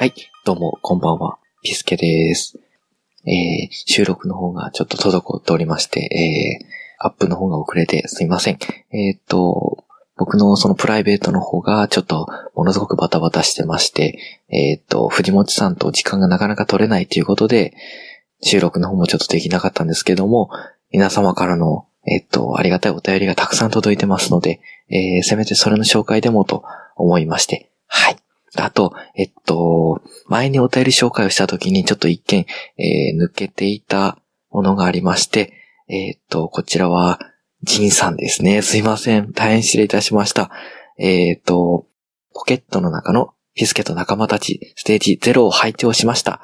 はい、どうも、こんばんは。ピスケです。えー、収録の方がちょっと滞っておりまして、えー、アップの方が遅れてすいません。えーっと、僕のそのプライベートの方がちょっとものすごくバタバタしてまして、えーっと、藤本さんと時間がなかなか取れないということで、収録の方もちょっとできなかったんですけども、皆様からの、えーっと、ありがたいお便りがたくさん届いてますので、えー、せめてそれの紹介でもと思いまして、はい。あと、えっと、前にお便り紹介をした時にちょっと一件、えー抜けていたものがありまして、えっと、こちらは、ジンさんですね。すいません。大変失礼いたしました。えっと、ポケットの中のピスケと仲間たち、ステージ0を拝聴しました。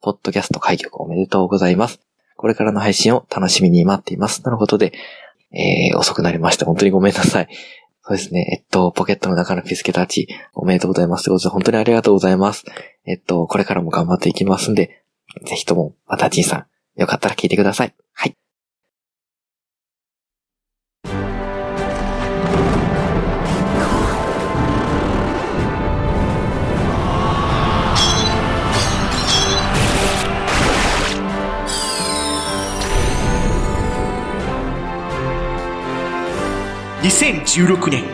ポッドキャスト開局おめでとうございます。これからの配信を楽しみに待っています。とのことで、えー遅くなりまして、本当にごめんなさい。そうですね。えっと、ポケットの中のピスケたち、おめでとうございます。ということで、本当にありがとうございます。えっと、これからも頑張っていきますんで、ぜひとも、またじいさん、よかったら聞いてください。はい。2016年、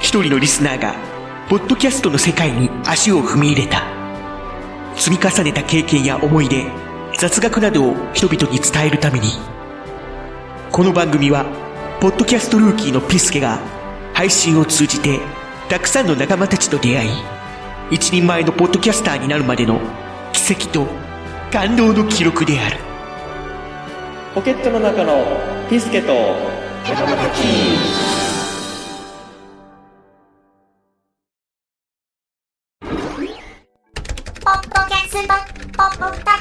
一人のリスナーが、ポッドキャストの世界に足を踏み入れた。積み重ねた経験や思い出、雑学などを人々に伝えるために、この番組は、ポッドキャストルーキーのピスケが、配信を通じて、たくさんの仲間たちと出会い、一人前のポッドキャスターになるまでの奇跡と感動の記録である。ポケットの中のピスケと、ポッドキャ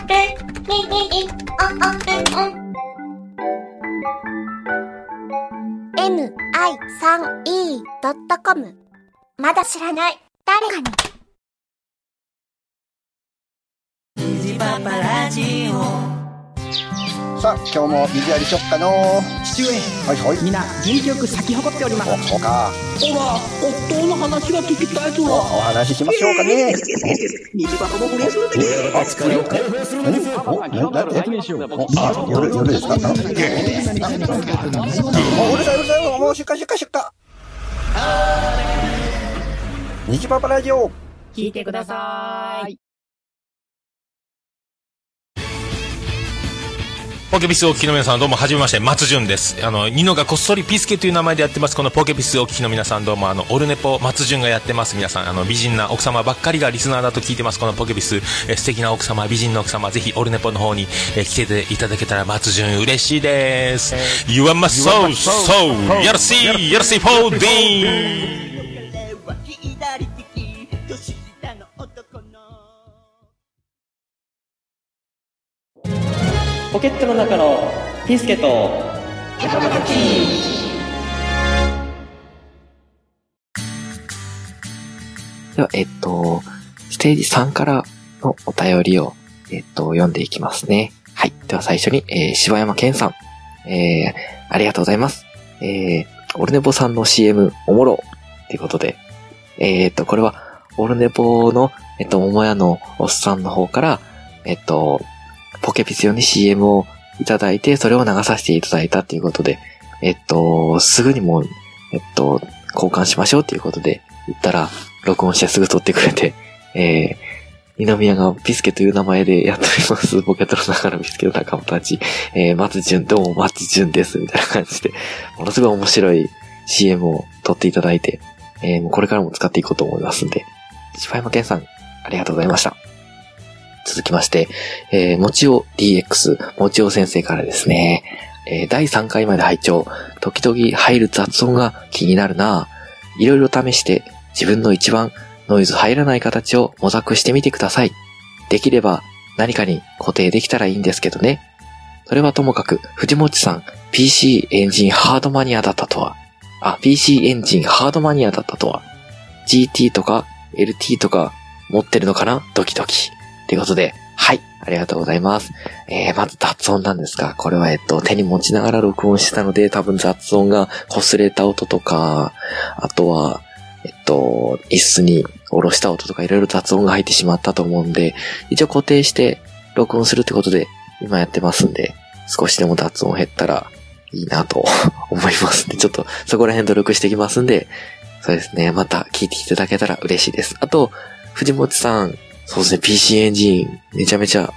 mi.mi.on.on.mi3e.com まだ知らない誰かに。パパラジオさあ、今日も水やりしよっかの父上はいはい。皆元気よく咲き誇っておりますお、そうか。ほら夫の話が聞きたいとお、お話ししましょうかね。虹箱も不倫するんでお、あ、夜、夜ですかうるさいうるさいもう出荷出荷出荷虹パパラジオ聞いてくださいポケピスお聞きの皆さんどうもはじめまして松潤です。あのニノがこっそりピスケという名前でやってます。このポケピスお聞きの皆さんどうもあのオルネポ松潤がやってます。皆さんあの美人な奥様ばっかりがリスナーだと聞いてます。このポケピス。え素敵な奥様美人の奥様ぜひオルネポの方にえ来ていただけたら松潤嬉しいです。You are my soul soul や see for the ポケットの中のピスケと、では、えっと、ステージ3からのお便りを、えっと、読んでいきますね。はい。では最初に、えー、柴山健さん。えー、ありがとうございます。えー、オルネポさんの CM、おもろ。ということで、えーっと、これは、オルネポの、えっと、桃屋のおっさんの方から、えっと、ポケピス用に CM をいただいて、それを流させていただいたっていうことで、えっと、すぐにもう、えっと、交換しましょうっていうことで言ったら、録音してすぐ撮ってくれて、えー、二宮がピスケという名前でやっております。ポケットの中のピスケの仲間たち、えー、松潤、どうも松潤です、みたいな感じで、ものすごい面白い CM を撮っていただいて、えー、もうこれからも使っていこうと思いますんで、柴山健さん、ありがとうございました。続きまして、えー、もちお DX、もちお先生からですね、えー、第3回まで拝聴時々入る雑音が気になるないろいろ試して、自分の一番ノイズ入らない形を模索してみてください。できれば何かに固定できたらいいんですけどね。それはともかく、藤本さん、PC エンジンハードマニアだったとは。あ、PC エンジンハードマニアだったとは。GT とか LT とか持ってるのかな？ドキドキ。ということで、はい、ありがとうございます。えー、まず雑音なんですが、これはえっと、手に持ちながら録音してたので、多分雑音が擦れた音とか、あとは、えっと、椅子に下ろした音とかいろいろ雑音が入ってしまったと思うんで、一応固定して録音するってことで今やってますんで、少しでも雑音減ったらいいなと 思いますんで、ちょっとそこら辺努力してきますんで、そうですね、また聞いていただけたら嬉しいです。あと、藤本さん、そうですね、PC エンジンめちゃめちゃ好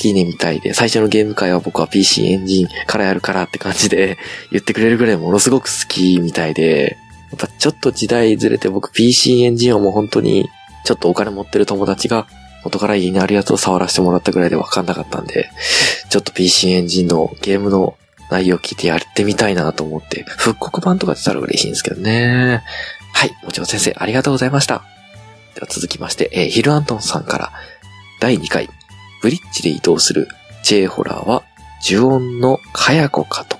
きねみたいで、最初のゲーム会は僕は PC エンジンからやるからって感じで 言ってくれるぐらいものすごく好きみたいで、やっぱちょっと時代ずれて僕 PC エンジンをもう本当にちょっとお金持ってる友達が元から家にあるやつを触らせてもらったぐらいでわかんなかったんで、ちょっと PC エンジンのゲームの内容を聞いてやってみたいなと思って、復刻版とか出たら嬉しいんですけどね。はい、もちろん先生ありがとうございました。では続きまして、えーヒルアントンさんから、第2回、ブリッジで移動する J ホラーは、呪音のかやこかと。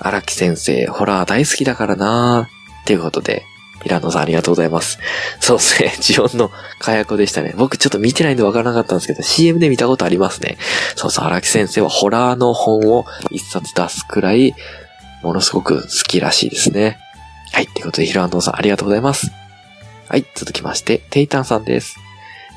荒木先生、ホラー大好きだからなーっていうことで、ヒランドさんありがとうございます。そうですね、呪音のかやこでしたね。僕ちょっと見てないんでわからなかったんですけど、CM で見たことありますね。そうそう、荒木先生はホラーの本を一冊出すくらい、ものすごく好きらしいですね。はい、ということで、ヒルアンドンさんありがとうございます。はい、続きまして、テイタンさんです。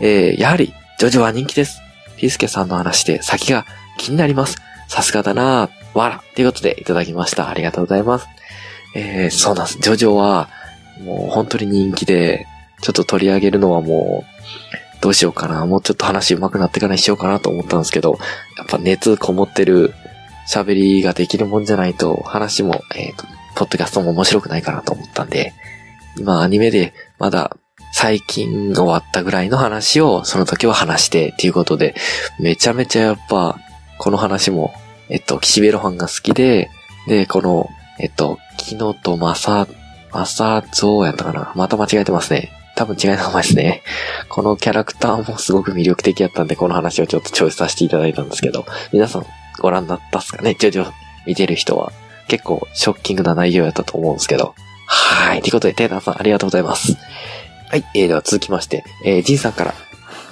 えー、やはり、ジョジョは人気です。ピースケさんの話で先が気になります。さすがだなぁ、わら。ということで、いただきました。ありがとうございます。えー、そうなんです。ジョジョは、もう本当に人気で、ちょっと取り上げるのはもう、どうしようかな。もうちょっと話上手くなってからにしようかなと思ったんですけど、やっぱ熱こもってる喋りができるもんじゃないと、話も、えっ、と、ポッドキャストも面白くないかなと思ったんで、今アニメでまだ最近終わったぐらいの話をその時は話してっていうことで、めちゃめちゃやっぱ、この話も、えっと、岸辺露伴が好きで、で、この、えっと、キノとマサ、マサゾウやったかな？また間違えてますね。多分違いの名前ですね。このキャラクターもすごく魅力的やったんで、この話をちょっとチョイスさせていただいたんですけど、皆さんご覧になったっすかね？ジョジョ見てる人は。結構ショッキングな内容やったと思うんですけど。はい。ということで、テータンさんありがとうございます。はい。えー、では続きまして、えー、ジンさんから、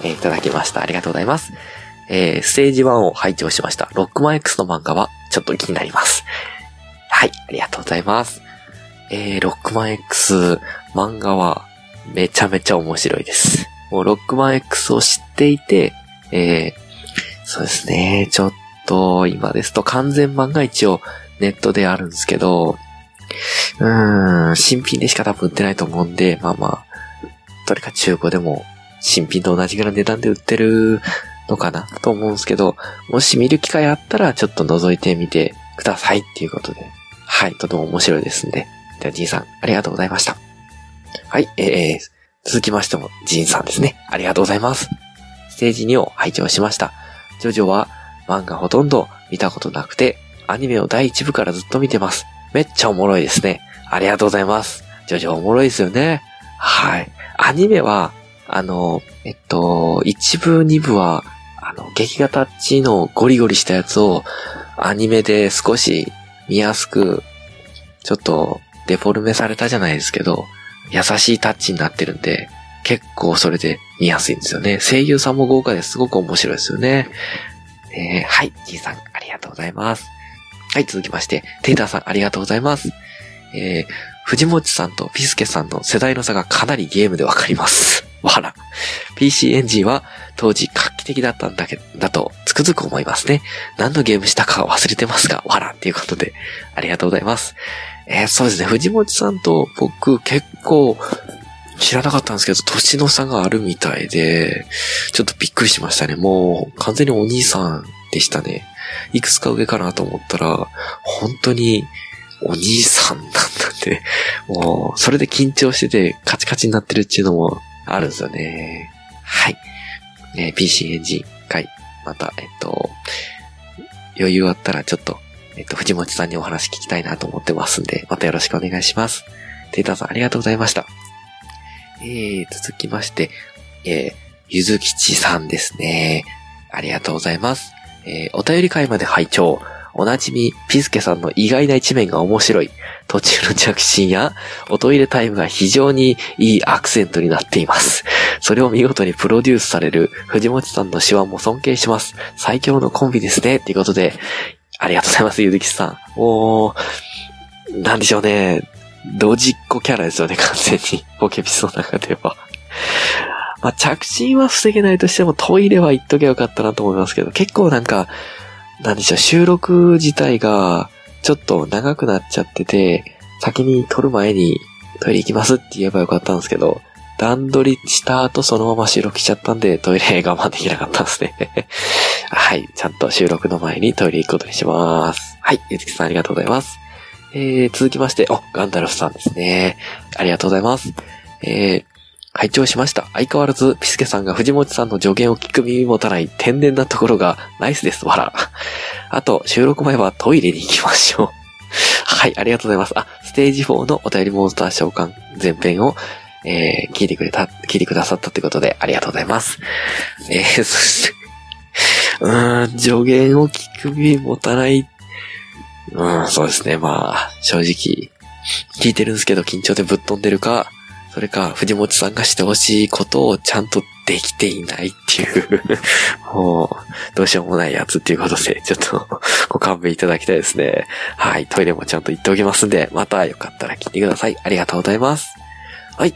えーいただきました。ありがとうございます。えー、ステージ1を拝聴しました。ロックマン X の漫画は、ちょっと気になります。はい。ありがとうございます。えー、ロックマン X 漫画は、めちゃめちゃ面白いです。もう、ロックマン X を知っていて、えー、そうですね。ちょっと、今ですと完全版が一応ネットであるんですけど、うん、新品でしか多分売ってないと思うんで、まあまあ、どれか中古でも新品と同じぐらいの値段で売ってるのかなと思うんですけど、もし見る機会あったらちょっと覗いてみてくださいっていうことで。はい、とても面白いですんで。では、ジンさん、ありがとうございました。はい、えー、続きましても、ジンさんですね。ありがとうございます。ステージ2を拝聴しました。ジョジョは漫画ほとんど見たことなくて、アニメを第1部からずっと見てます。めっちゃおもろいですね。ありがとうございます。ジョジョおもろいですよね。はい。アニメは、あの、えっと、1部、2部は、あの、劇画タッチのゴリゴリしたやつを、アニメで少し見やすく、ちょっとデフォルメされたじゃないですけど、優しいタッチになってるんで、結構それで見やすいんですよね。声優さんも豪華ですごく面白いですよね。えー、はい、じいさん、ありがとうございます。はい、続きまして、テイターさん、ありがとうございます。えー、藤本さんとピスケさんの世代の差がかなりゲームでわかります。わら。PC エンジンは当時画期的だったんだけだとつくづく思いますね。何のゲームしたか忘れてますが、わらっていうことで、ありがとうございます。えー、そうですね、藤本さんと僕結構知らなかったんですけど、年の差があるみたいで、ちょっとびっくりしましたね。もう完全にお兄さんでしたね。いくつか上かなと思ったら、本当にお兄さんなんだって、もう、それで緊張しててカチカチになってるっていうのもあるんですよね。はい。え PC エンジン会、また、えっと、余裕あったらちょっと、えっと、藤本さんにお話聞きたいなと思ってますんで、またよろしくお願いします。テータさんありがとうございました。えー、続きまして、えー、ゆずきちさんですね。ありがとうございます。えー、お便り会まで拝聴。おなじみ、ピスケさんの意外な一面が面白い。途中の着信や、おトイレタイムが非常にいいアクセントになっています。それを見事にプロデュースされる藤本さんの手腕も尊敬します。最強のコンビですね。ということで、ありがとうございます、ゆずきさん。おー、なんでしょうね。ドジっ子キャラですよね、完全に。ポケピスの中では。まあ、着信は防げないとしてもトイレは行っとけばよかったなと思いますけど、結構なんか、なんでしょう、収録自体がちょっと長くなっちゃってて、先に撮る前にトイレ行きますって言えばよかったんですけど、段取りした後そのまま収録しちゃったんで、トイレ我慢できなかったんですね。はい。ちゃんと収録の前にトイレ行くことにします。はい。ゆずきさんありがとうございます。えー、続きまして、お、ガンダルフさんですね。ありがとうございます。えー、拝聴しました。相変わらず、ピスケさんが藤本さんの助言を聞く耳持たない天然なところがナイスです。わら。あと、収録前はトイレに行きましょう。はい、ありがとうございます。あ、ステージ4のお便りモンスター召喚前編を、えー、聞いてくれた、聞いてくださったということで、ありがとうございます。えー、そして、うーん、助言を聞く耳持たない。うん、そうですね。まあ、正直、聞いてるんですけど緊張でぶっ飛んでるか、それか、藤本さんがしてほしいことをちゃんとできていないっていう、もう、どうしようもないやつっていうことで、ちょっと、ご勘弁いただきたいですね。はい、トイレもちゃんと行っておきますんで、またよかったら聞いてください。ありがとうございます。はい。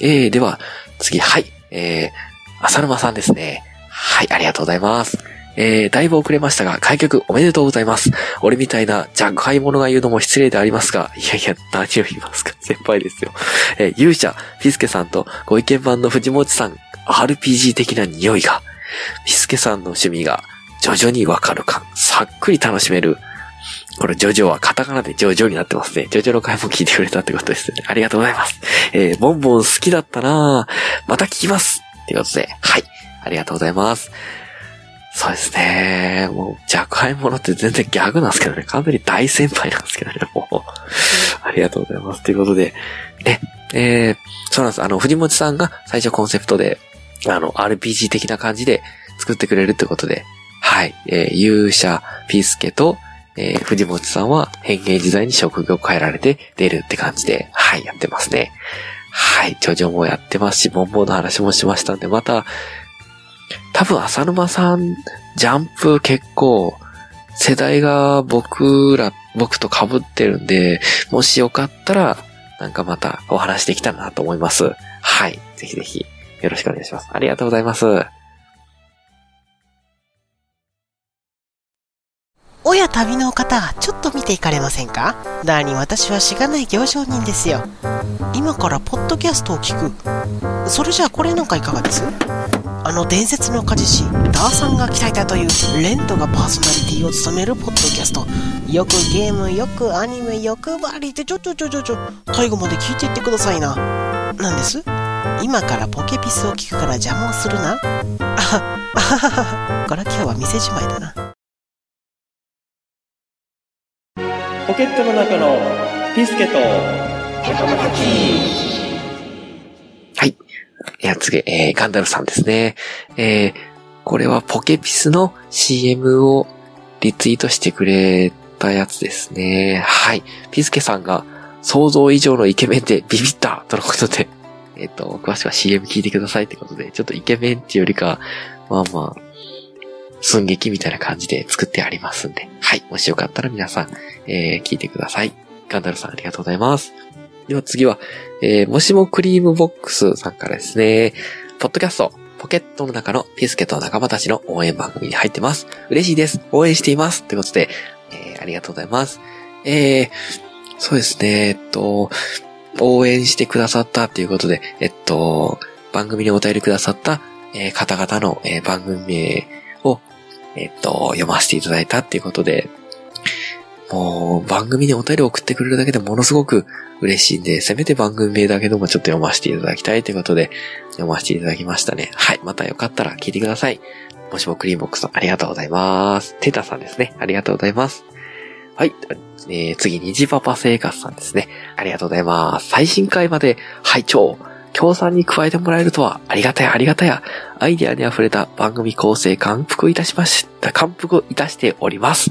えー、では、次、はい。えー、浅沼さんですね。はい、ありがとうございます。えー、だいぶ遅れましたが、開局おめでとうございます。俺みたいな若輩者が言うのも失礼でありますが、いやいや、何を言いますか 先輩ですよ。えー勇者、ピスケさんとご意見番の藤本さん、RPG 的な匂いが、ピスケさんの趣味が徐々にわかる感、さっくり楽しめる。これ、ジョジョはカタカナでジョジョになってますね。ジョジョの回も聞いてくれたってことですね。ありがとうございます。えー、ボンボン好きだったなまた聞きますってことで、はい。ありがとうございます。そうですね。もう、若輩者って全然ギャグなんですけどね。完全に大先輩なんですけどね。もう、ありがとうございます。ということで、ね、えー、そうなんです。あの、藤本さんが最初コンセプトで、あの、RPG 的な感じで作ってくれるってことで、はい、えー、勇者、ピースケと、えー、藤本さんは変形時代に職業変えられて出るって感じで、はい、やってますね。はい、ジョジョもやってますし、ボンボンの話もしましたんで、また、多分浅沼さん、ジャンプ結構、世代が僕ら、僕と被ってるんで、もしよかったら、なんかまたお話できたらなと思います。はい。ぜひぜひ、よろしくお願いします。ありがとうございます。おや旅の方、ちょっと見ていかれませんか？ダーに私はしがない行商人ですよ。今からポッドキャストを聞く。それじゃあこれなんかいかがです？あの伝説の家事師、ダーさんが鍛えたというレントがパーソナリティを務めるポッドキャスト。よくゲーム、よくアニメ、欲張りってちょちょちょちょちょ、最後まで聞いていってくださいな。なんです？今からポケピスを聞くから邪魔をするな。あは、あははは。これは今日は店じまいだな。ポケットの中のピスケとはい。いや、次、えー、ガンダルさんですね。えー、これはポケピスの CM をリツイートしてくれたやつですね。はい。ピスケさんが想像以上のイケメンでビビったとのことで、えっ、と、詳しくは CM 聞いてくださいってことで、ちょっとイケメンっていうよりか、まあまあ、寸劇みたいな感じで作ってありますんで、はい。もしよかったら皆さん、えー、聞いてください。ガンダルさんありがとうございます。では次は、えー、もしもクリームボックスさんからですね、ポッドキャスト、ポケットの中のピスケと仲間たちの応援番組に入ってます。嬉しいです。応援しています。ということで、えー、ありがとうございます。えー、そうですね、えっと、応援してくださったということで、えっと、番組にお便りくださった、えー方々の、えー番組名を、えっと、読ませていただいたっていうことで、もう、番組にお便り送ってくれるだけでものすごく嬉しいんで、せめて番組名だけでもちょっと読ませていただきたいということで、読ませていただきましたね。はい。またよかったら聞いてください。もしもクリームボックスさん、ありがとうございます。テータさんですね。ありがとうございます。はい。えー、次、虹パパ生活さんですね。ありがとうございます。最新回まで拝聴協賛に加えてもらえるとは、ありがたや、ありがたや。アイディアに溢れた番組構成感服いたしました。感服いたしております。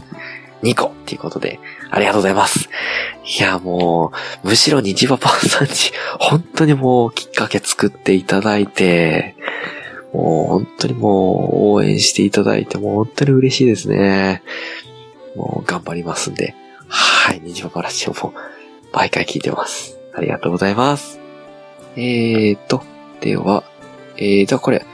2個っていうことで、ありがとうございます。いや、もう、むしろ虹パパさんに、本当にもう、きっかけ作っていただいて、もう、本当にもう、応援していただいて、もう本当に嬉しいですね。もう、頑張りますんで。はい、虹パパラジオも、毎回聞いてます。ありがとうございます。えーと、では、えー、じゃあこれ、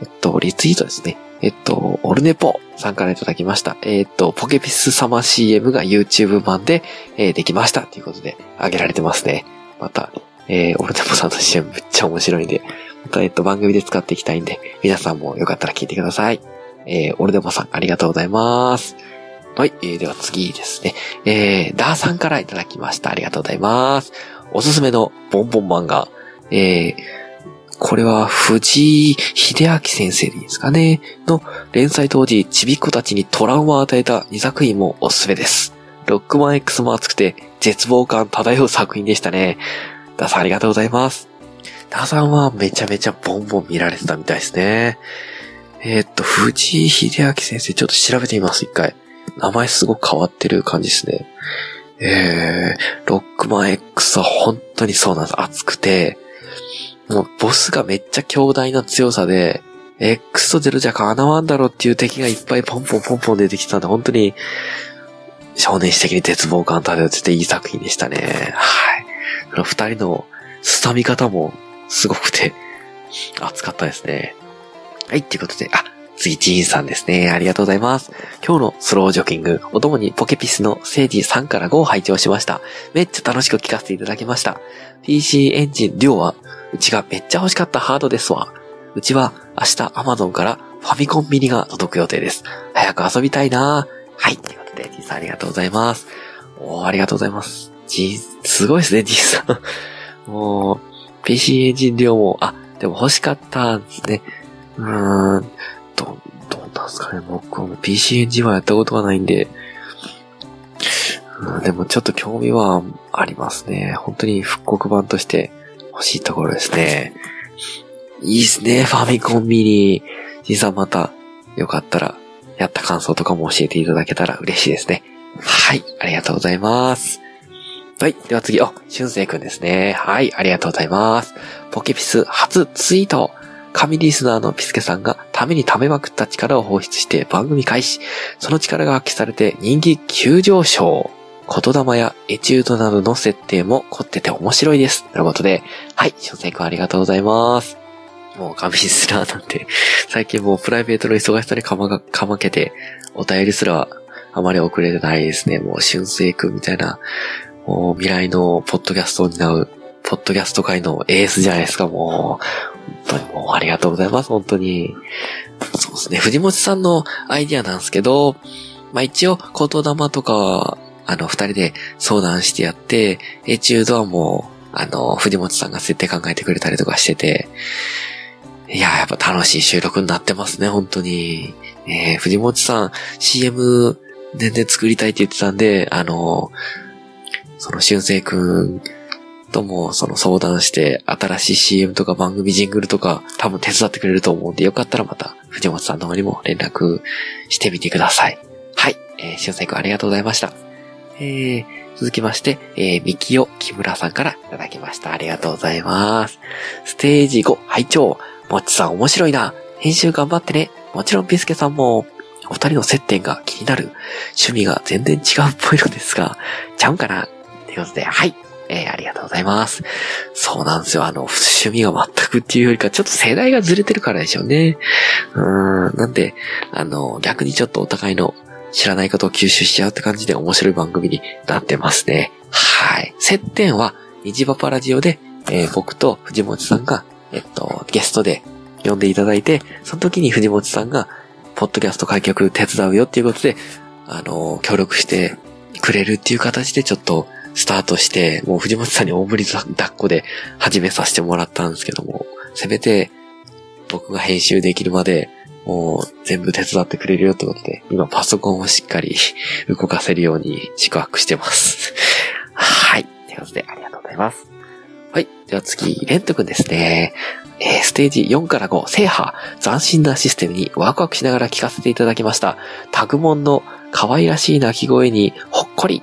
えっと、リツイートですね。えっと、オルネポさんからいただきました。えっと、ポケピス様 CM が YouTube 版で、えーできました。ということで、上げられてますね。また、えー、オルネポさんの CM めっちゃ面白いんで、また、えっと、番組で使っていきたいんで、皆さんもよかったら聞いてください。えー、オルネポさん、ありがとうございます。はい、えー、では次ですね。えー、ダーさんからいただきました。ありがとうございます。おすすめのボンボン漫画。えー、これは藤井秀明先生でいいですかね。の連載当時、ちびっ子たちにトラウマを与えた2作品もおすすめです。ロックマン X も熱くて絶望感漂う作品でしたね。ダさんありがとうございます。ダさんはめちゃめちゃボンボン見られてたみたいですね。えーっと、藤井秀明先生ちょっと調べてみます、一回。名前すごく変わってる感じですね。えー、ロックマン X は本当にそうなんです。熱くて、もうボスがめっちゃ強大な強さで、X と0じゃかなわんだろうっていう敵がいっぱいポンポンポンポン出てきたんで、本当に少年史的に絶望感漂ってていい作品でしたね。はい。二人のスタミ方もすごくて熱かったですね。はい、ということで、あ、次、ジーンさんですね。ありがとうございます。今日のスロージョギング、お供にポケピスのセージ3から5を拝聴しました。めっちゃ楽しく聞かせていただきました。PC エンジン量は、うちがめっちゃ欲しかったハードですわ。うちは明日 Amazon からファミコンミニが届く予定です。早く遊びたいなはい、ということで、ジーンさんありがとうございます。おー、ありがとうございます。ジーン、すごいですね、ジーンさん。もう、PC エンジン量も、あ、でも欲しかったんですね。うーん、ど、どうなんすかね。僕は PC エンジンはやったことがないんで、うん、でもちょっと興味はありますね。本当に復刻版として欲しいところですね。いいですね、ファミコンミニ。じいさんまた、よかったら、やった感想とかも教えていただけたら嬉しいですね。はい、ありがとうございます。はい。では次、あ、しゅんせいくんですね。はい、ありがとうございます。ポケピス初ツイート。神リスナーのピスケさんがために溜めまくった力を放出して番組開始。その力が発揮されて人気急上昇。言霊やエチュードなどの設定も凝ってて面白いです。ということで、はい、しゅんせいくんありがとうございます。もう神リスナーなんて、最近もうプライベートの忙しさにかまが、かまけて、お便りすらあまり遅れてないですね。もう、しゅんせいくんみたいな、もう未来のポッドキャストを担う、ポッドキャスト界のエースじゃないですか、もう。本当にもうありがとうございます、本当に。そうですね、藤本さんのアイディアなんですけど、まあ一応、言霊とかは、あの、二人で相談してやって、エチュードはもう、あの、藤本さんが設定考えてくれたりとかしてて、いや、やっぱ楽しい収録になってますね、本当に。えー、藤本さん、CM 全然作りたいって言ってたんで、あの、その、俊生くんともその相談して、新しい CM とか番組ジングルとか多分手伝ってくれると思うんで、よかったらまた藤本さんの方にも連絡してみてください。はい。えー、俊生くんありがとうございました。えー、続きまして、えー、みきよ木村さんからいただきました。ありがとうございます。ステージ5、拝聴もっちさん面白いな。編集頑張ってね。もちろんピスケさんも、お二人の接点が気になる。趣味が全然違うっぽいのですが、ちゃうんかなということで、はい。えー、ありがとうございます。そうなんですよ。あの、趣味が全くっていうよりか、ちょっと世代がずれてるからでしょうね。うん。なんで、あの、逆にちょっとお互いの知らないことを吸収しちゃうって感じで面白い番組になってますね。はい。接点は、虹パパラジオで、えー僕と藤本さんが、えっと、ゲストで呼んでいただいて、その時に藤本さんが、ポッドキャスト開局手伝うよっていうことで、あの、協力してくれるっていう形でちょっとスタートして、もう藤本さんに大振り抱っこで始めさせてもらったんですけども、せめて僕が編集できるまで、もう全部手伝ってくれるよってことで、今パソコンをしっかり 動かせるように宿泊してます。はい。ということで、ありがとうございます。はい。では次、レント君ですね。えーステージ4から5、制覇、斬新なシステムにワクワクしながら聞かせていただきました。タグモンの可愛らしい鳴き声にほっこり。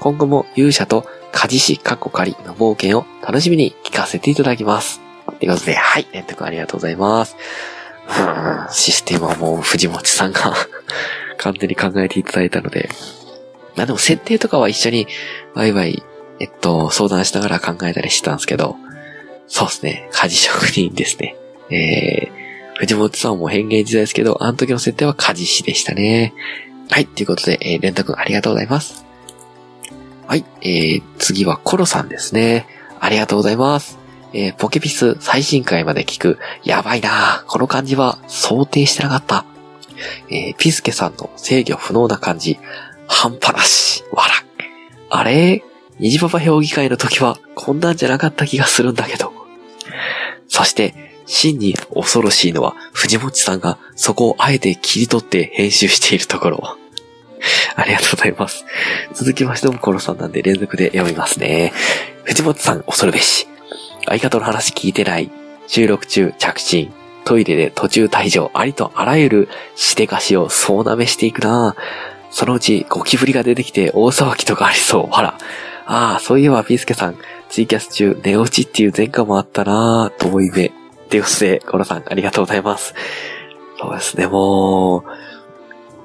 今後も勇者とカジシ、カッコカリの冒険を楽しみに聞かせていただきます。ということで、はい、レント君ありがとうございます。システムはもう藤本さんが 完全に考えていただいたので。まあでも設定とかは一緒にワイワイ、えっと、相談しながら考えたりしてたんですけど、そうですね。家事職人ですね。えー、藤本さんも変幻自在ですけど、あの時の設定は家事師でしたね。はい、ということで、えー、レンタ君ありがとうございます。はい、えー、次はコロさんですね。ありがとうございます。えー、ポケピス最新回まで聞く。やばいなこの感じは想定してなかった。えー、ピスケさんの制御不能な感じ。半端なし。わら。あれ？虹パパ評議会の時はこんなんじゃなかった気がするんだけど。そして、真に恐ろしいのは藤本さんがそこをあえて切り取って編集しているところ。ありがとうございます。続きましてもコロさんなんで連続で読みますね。藤本さん恐るべし。相方の話聞いてない。収録中着信。トイレで途中退場。ありとあらゆるしてかしを総なめしていくなそのうちゴキブリが出てきて大騒ぎとかありそう。ほら。ああ、そういえばピースケさん、ツイキャス中寝落ちっていう前科もあったな遠い目。っていうことで、コロさんありがとうございます。そうですね、もう、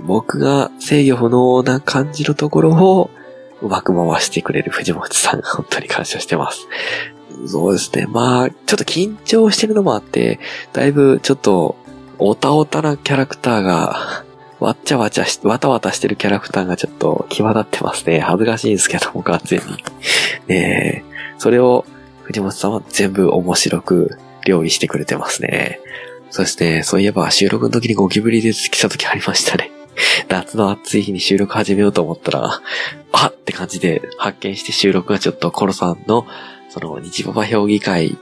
僕が制御不能な感じのところをうまく回してくれる藤本さん、本当に感謝してます。そうですね。まあ、ちょっと緊張してるのもあって、だいぶちょっと、おたおたなキャラクターが、わっちゃわちゃし、わたわたしてるキャラクターがちょっと際立ってますね。恥ずかしいんですけども、完全に。ねえ。それを、藤本さんは全部面白く料理してくれてますね。そして、そういえば収録の時にゴキブリで来た時ありましたね。夏の暑い日に収録始めようと思ったら、あって感じで発見して収録がちょっとコロさんの、その日パパ評議会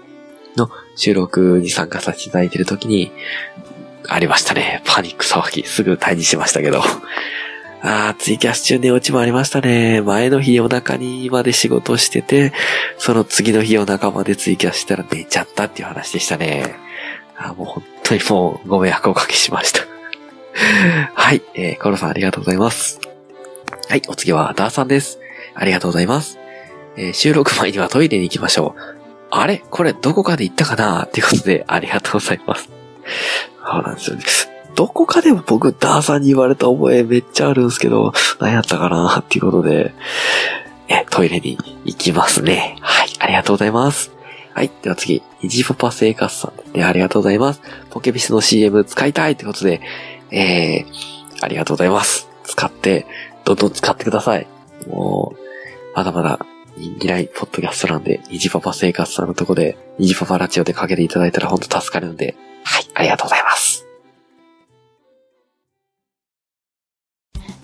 の収録に参加させていただいてる時に、ありましたね。パニック騒ぎ。すぐ退治しましたけど。あー、ツイキャス中寝落ちもありましたね。前の日夜中にまで仕事してて、その次の日夜中までツイキャスしたら寝ちゃったっていう話でしたね。あーもう本当にもうご迷惑をおかけしました。はい、えー、コロさんありがとうございます。はい、お次はダーさんです。ありがとうございます。えー収録前にはトイレに行きましょう。あれ？これどこかで行ったかな？っていうことで、ありがとうございます。そうなんですよね。どこかでも僕、ダーさんに言われた覚えめっちゃあるんですけど、何やったかな？っていうことで、え、トイレに行きますね。はい、ありがとうございます。はい、では次、ニジパパ生活さんでね。ありがとうございます。ポケビスの CM 使いたいってことで、えー、ありがとうございます。使って、どんどん使ってください。もう、まだまだ人気ないポッドキャストなんで、ニジパパ生活さんのとこで、ニジパパラジオでかけていただいたら本当助かるんで、はい、ありがとうございます。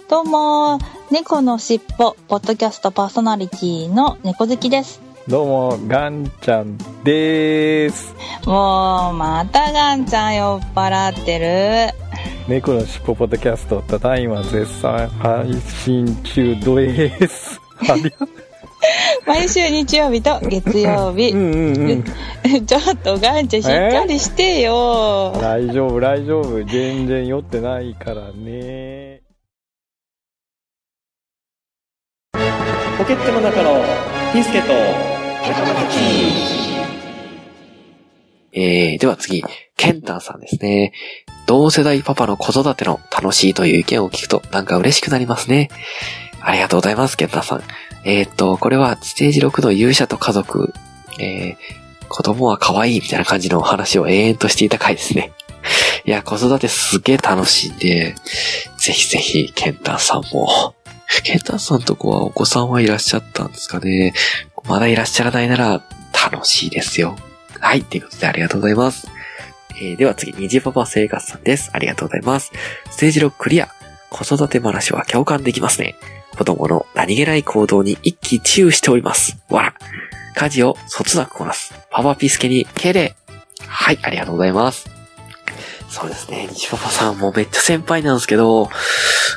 どうも、猫のしっぽ、ポッドキャストパーソナリティの猫好きです。どうも、ガンちゃんでーす。もう、またガンちゃん酔っ払ってる。猫のしっぽポッドキャスト、ただいま絶賛配信中です。ありが毎週日曜日と月曜日。うんうんうん。ちょっとガンちゃんしっかりしてよ。大丈夫、大丈夫。全然酔ってないからね。ポケットの中のピスケとえー、では次、ケンタンさんですね。同世代パパの子育ての楽しいという意見を聞くとなんか嬉しくなりますね。ありがとうございます、ケンタンさん。えーっと、これはステージ6の勇者と家族、えー、子供は可愛いみたいな感じの話を永遠としていた回ですね。いや、子育てすげえ楽しいんで、ぜひぜひ、ケンタンさんも。ケンタンさんとこはお子さんはいらっしゃったんですかねまだいらっしゃらないなら楽しいですよ。はい、ということでありがとうございます。えー、では次、虹パパ生活さんです。ありがとうございます。ステージ6クリア。子育て話は共感できますね。子供の何気ない行動に一喜一憂しております。わら。家事をそつなくこなす。パパピスケに敬礼。はい、ありがとうございます。そうですね。西パパさんもめっちゃ先輩なんですけど、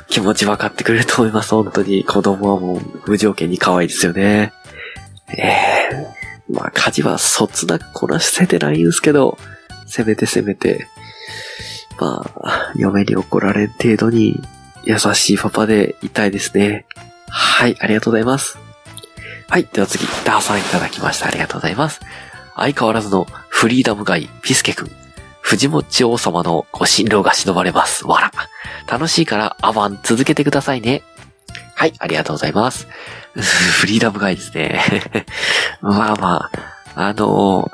気持ち分かってくれると思います。本当に。子供はもう無条件に可愛いですよね。ええまあ家事はそつなくこなせてないんですけど、せめてせめて、まあ、嫁に怒られん程度に優しいパパでいたいですね。はい、ありがとうございます。はい、では次、ダーさんいただきました。ありがとうございます。相変わらずのフリーダムガイ、ピスケくん。藤もっち王様のご辛労が忍ばれます。わら。楽しいからアバン続けてくださいね。はい、ありがとうございます。フリーダムガイですね。まあまあ、あの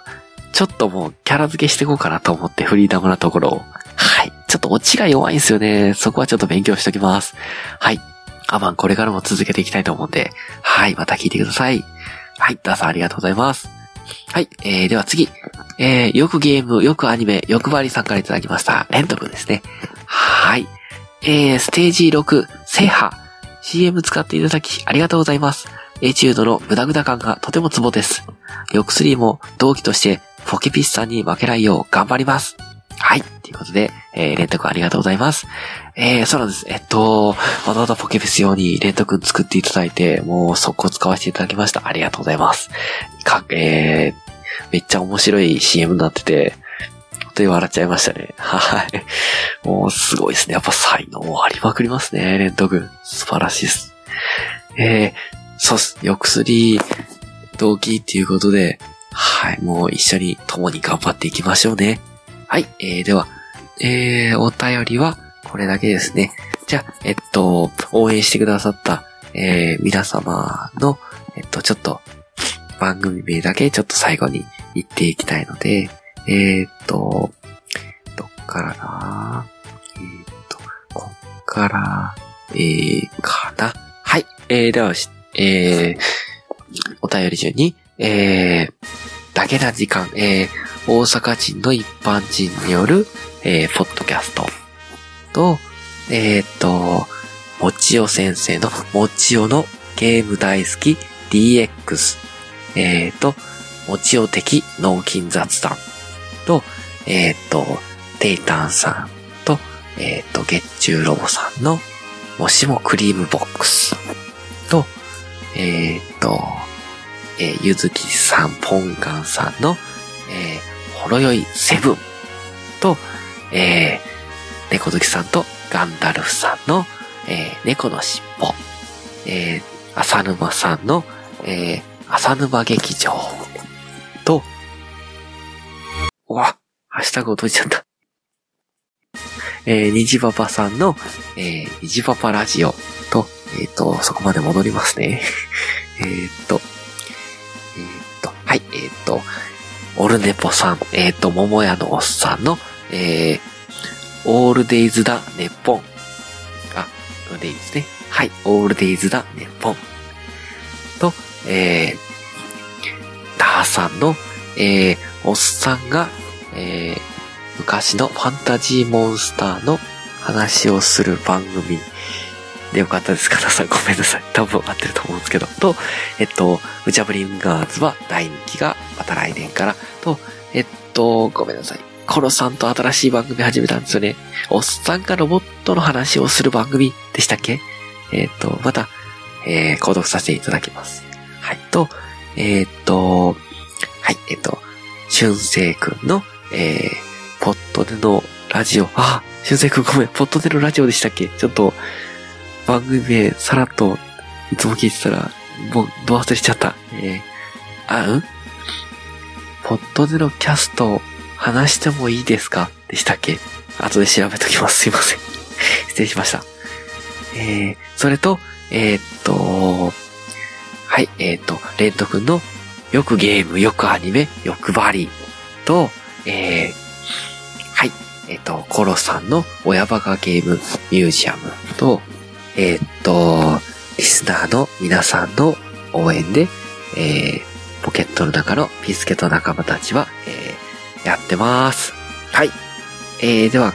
ちょっともうキャラ付けしていこうかなと思ってフリーダムなところを。はい。ちょっとオチが弱いんですよね。そこはちょっと勉強しときます。はい。アマンこれからも続けていきたいと思うんで、はい。また聞いてください。はい。ダーさんありがとうございます。はい。えー、では次。えー、よくゲーム、よくアニメ、欲張りさんからいただきました。レント君ですね。はい。えー、ステージ6、制覇。CM 使っていただき、ありがとうございます。エチュードのグダグダ感がとてもツボです。ヨクスリーも同期として、ポケピスさんに負けないよう頑張ります。はい。ということで、えー、レント君ありがとうございます。えー、そうなんです。えっと、わざわざポケピス用にレント君作っていただいて、もう速攻使わせていただきました。ありがとうございます。か、えー、めっちゃ面白い CM になってて、当に笑っちゃいましたね。はい。もうすごいですね。やっぱ才能ありまくりますね、レント君。素晴らしいです。えー、そうっす。よくすり、同期っていうことで、はい。もう一緒に共に頑張っていきましょうね。はい。えー、では、えー、お便りはこれだけですね。じゃあ、えっと、応援してくださった、えー、皆様の、えっと、ちょっと、番組名だけちょっと最後に言っていきたいので、えー、っと、どっからなえー、っと、こっから、えー、かな？はい。えー、では、しえー、お便り順に、えー、だけな時間、えー、大阪人の一般人による、えー、ポッドキャストと、えー、っと、もちお先生の、もちおのゲーム大好き DX、えー、っと、もちお的脳筋雑談と、えー、っと、テイタンさんと、えー、っと、月中ロボさんの、もしもクリームボックスと、えー、っと、えーゆずきさん、ポンガンさんの、えー、ほろよいセブンと、えー、猫好きさんとガンダルフさんの、えー、猫のしっぽ、えー、浅沼さんの、えー、浅沼劇場タグ落としちゃった。えー、にじパパさんの、えー、にじパパラジオと、えっ、と、そこまで戻りますね。えっと、えーっと、はい、えーっと、オルネポさん、えーっと、桃屋のおっさんの、えー、オールデイズだ、ネッポン。あ、これでいいですね。はい、オールデイズだ、ネッポン。と、えー、ダーさんの、えー、おっさんが、えー、昔のファンタジーモンスターの話をする番組でよかったですかなさんごめんなさい。多分合ってると思うんですけど。と、えっと、ムチャブリンガーズは第2期がまた来年から。と、えっと、ごめんなさい。コロさんと新しい番組始めたんですよね。おっさんがロボットの話をする番組でしたっけ？えっと、また、えー、購読させていただきます。はい。と、えっと、はい、えっと、俊生くんの、えー、ポットでのラジオ。あ、俊生くんごめん、ポットでのラジオでしたっけ？ちょっと、番組名、さらっと、いつも聞いてたら、もう、ど忘れしちゃった。えー、あ、うん？ポットでのキャスト、話してもいいですか？でしたっけ？後で調べときます。すいません。失礼しました。えー、それと、えーっと、はい、えーっと、レント君の、よくゲーム、よくアニメ、よくバリと、えー、はい、えーっと、コロさんの親バカゲームミュージアムと、えーっと、リスナーの皆さんの応援で、えー、ポケットの中のピスケと仲間たちは、えー、やってます。はい。えー、では、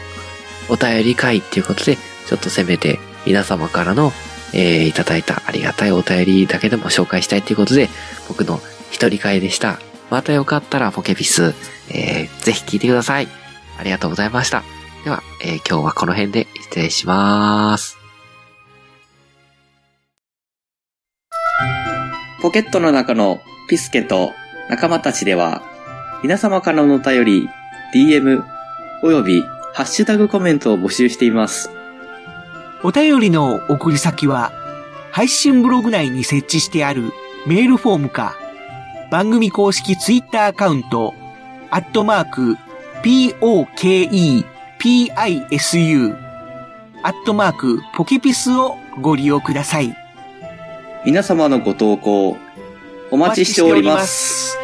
お便り会っていうことで、ちょっとせめて皆様からの、えー、いただいたありがたいお便りだけでも紹介したいということで、僕の一人会でした。またよかったらポケピス、えー、ぜひ聞いてください。ありがとうございました。では、えー今日はこの辺で失礼します。ポケットの中のピスケと仲間たちでは、皆様からのお便り、DM、およびハッシュタグコメントを募集しています。お便りの送り先は、配信ブログ内に設置してあるメールフォームか、番組公式ツイッターアカウント、アットマーク、POKEPISU、アットマーク、ポケピスをご利用ください。皆様のご投稿。お待ちしております